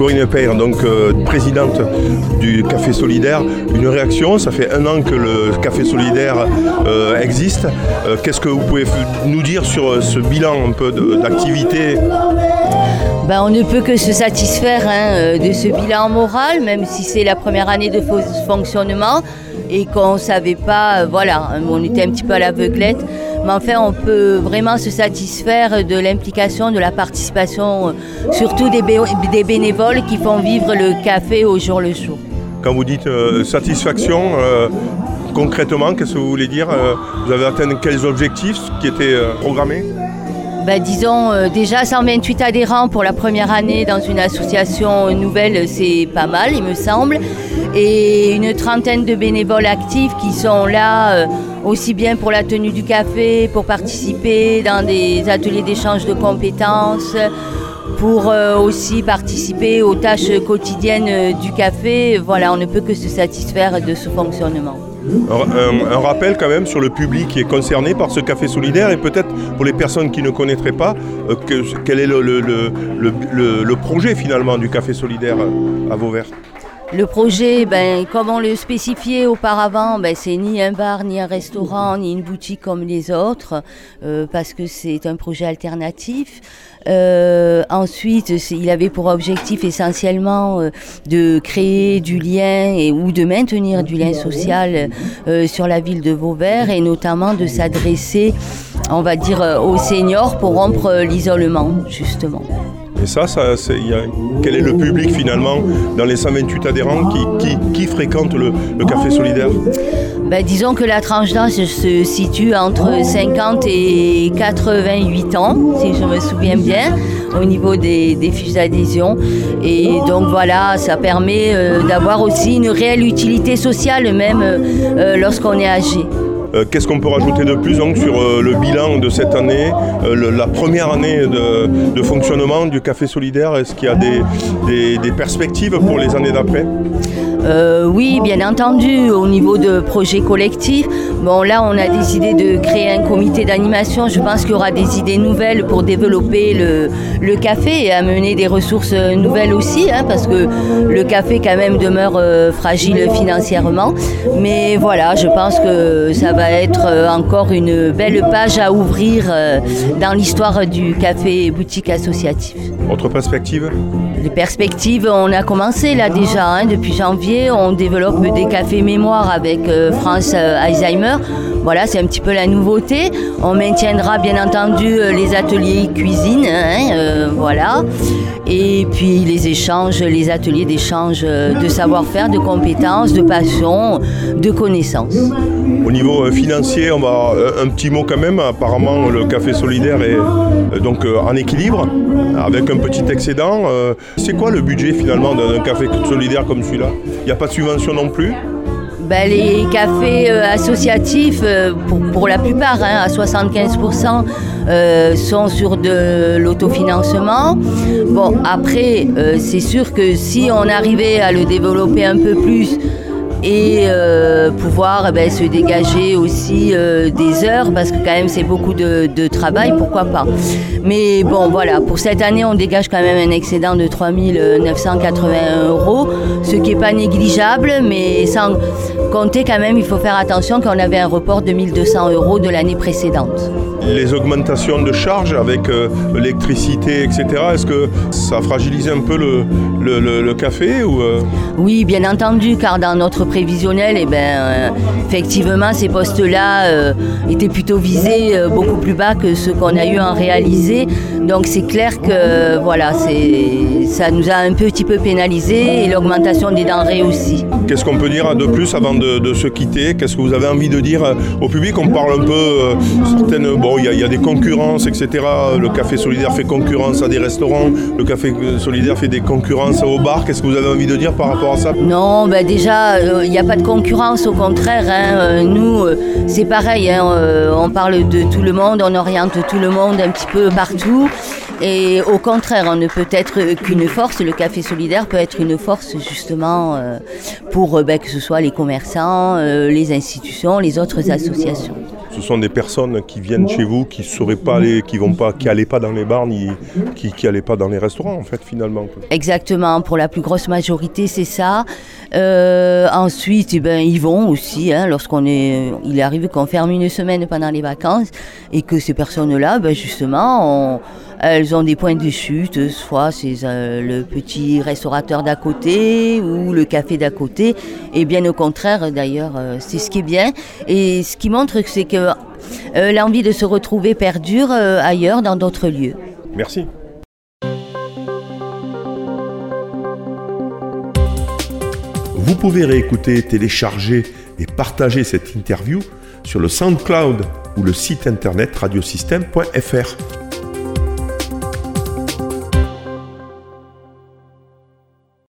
Corinne Peyre, donc présidente du Café Solidaire, une réaction. Ça fait un an que le Café Solidaire existe. Qu'est-ce que vous pouvez nous dire sur ce bilan un peu d'activité? Ben, on ne peut que se satisfaire hein, de ce bilan moral, même si c'est la première année de fonctionnement et qu'on ne savait pas, voilà, on était un petit peu à l'aveuglette. Mais enfin, on peut vraiment se satisfaire de l'implication, de la participation, euh, surtout des, bénévoles qui font vivre le café au jour le jour. Quand vous dites euh, satisfaction, euh, concrètement, qu'est-ce que vous voulez dire Vous avez atteint quels objectifs qui étaient programmés ben, disons déjà 128 adhérents pour la première année dans une association nouvelle, c'est pas mal, il me semble et une trentaine de bénévoles actifs qui sont là euh, aussi bien pour la tenue du café, pour participer dans des ateliers d'échange de compétences, pour euh, aussi participer aux tâches quotidiennes euh, du café. Voilà, on ne peut que se satisfaire de ce fonctionnement. Un, rappel quand même sur le public qui est concerné par ce café solidaire et peut-être pour les personnes qui ne connaîtraient pas, quel est le, le, projet finalement du café solidaire à Vauvert? Le projet, ben, comme on le spécifiait auparavant, ben, c'est ni un bar, ni un restaurant, ni une boutique comme les autres, euh, parce que c'est un projet alternatif. Euh, ensuite, il avait pour objectif essentiellement euh, de créer du lien et, ou de maintenir du lien social sur la ville de Vauvert et notamment de s'adresser, on va dire, aux seniors pour rompre l'isolement, justement. Et ça, ça quel est le public finalement dans les 128 adhérents qui, fréquentent le, Café Solidaire? Ben, Disons que la tranche d'âge se situe entre 50 et 88 ans, si je me souviens bien, au niveau des, fiches d'adhésion. Et donc voilà, ça permet euh, d'avoir aussi une réelle utilité sociale même euh, lorsqu'on est âgé. Euh, qu'est-ce qu'on peut rajouter de plus sur euh, le bilan de cette année, euh, la première année de, fonctionnement du Café Solidaire? Est-ce qu'il y a des perspectives pour les années d'après? Oui, bien entendu, au niveau de projets collectifs. Bon, là, on a décidé de créer un comité d'animation. Je pense qu'il y aura des idées nouvelles pour développer le, café et amener des ressources nouvelles aussi, hein, parce que le café, quand même, demeure euh, fragile financièrement. Mais voilà, je pense que ça va être euh, encore une belle page à ouvrir dans l'histoire du café boutique associatif. Autre perspective? Les perspectives, on a commencé là déjà, hein, depuis janvier on développe des cafés mémoire avec euh, France euh, Voilà, c'est un petit peu la nouveauté. On maintiendra bien entendu euh, les ateliers cuisine, hein, voilà. Et puis les échanges, les ateliers d'échange de savoir-faire, de compétences, de passion, de connaissances. Au niveau financier, on va un petit mot quand même. Apparemment, le café solidaire est donc en équilibre, avec un petit excédent. C'est quoi le budget finalement d'un café solidaire comme celui-là? Il n'y a pas de subvention non plus? Ben, les cafés euh, associatifs, euh, pour, la plupart, hein, à 75%, euh, sont sur de l'autofinancement. Bon, après, c'est sûr que si on arrivait à le développer un peu plus, et pouvoir eh ben, se dégager aussi euh, des heures parce que quand même c'est beaucoup de, travail, pourquoi pas. Mais bon voilà, pour cette année on dégage quand même un excédent de 3980 euros, ce qui n'est pas négligeable, mais sans compter quand même, il faut faire attention qu'on avait un report de 1200 euros de l'année précédente les augmentations de charges avec euh, l'électricité, etc., est-ce que ça fragilise un peu le, le, café ou, euh? Oui, bien entendu, car dans notre prévisionnel, eh ben, euh, effectivement, ces postes-là étaient plutôt visés beaucoup plus bas que ce qu'on a eu en réalisé. Donc c'est clair que voilà, ça nous a un petit peu pénalisé et l'augmentation des denrées aussi. Qu'est-ce qu'on peut dire de plus avant de, se quitter? Qu'est-ce que vous avez envie de dire au public? On parle un peu, certaines, bon, il y, a des concurrences, etc. Le café solidaire fait concurrence à des restaurants, le café solidaire fait des concurrences au bar. Qu'est-ce que vous avez envie de dire par rapport à ça? Non, ben déjà, euh, il n'y a pas de concurrence, au contraire. Hein. Euh, nous, euh, c'est pareil, hein. on parle de tout le monde, on oriente tout le monde un petit peu partout. Et au contraire, on ne peut être qu'une force. Le café solidaire peut être une force justement pour ben, que ce soit les commerçants, les institutions, les autres associations. Ce sont des personnes qui viennent chez vous, qui seraient pas aller, qui vont pas, qui allaient pas dans les bars, ni qui, qui allaient pas dans les restaurants, en fait, finalement. Exactement, pour la plus grosse majorité, c'est ça. Euh, ensuite, eh ben, ils vont aussi, hein, lorsqu'on est, il arrive qu'on ferme une semaine pendant les vacances et que ces personnes-là, ben, justement, elles ont des points de chute, soit c'est euh, le petit restaurateur d'à côté ou le café d'à côté, et bien au contraire, d'ailleurs, euh, c'est ce qui est bien. Et ce qui montre, c'est que euh, l'envie de se retrouver perdure ailleurs, dans d'autres lieux. Merci. Vous pouvez réécouter, télécharger et partager cette interview sur le SoundCloud ou le site internet radiosystème.fr.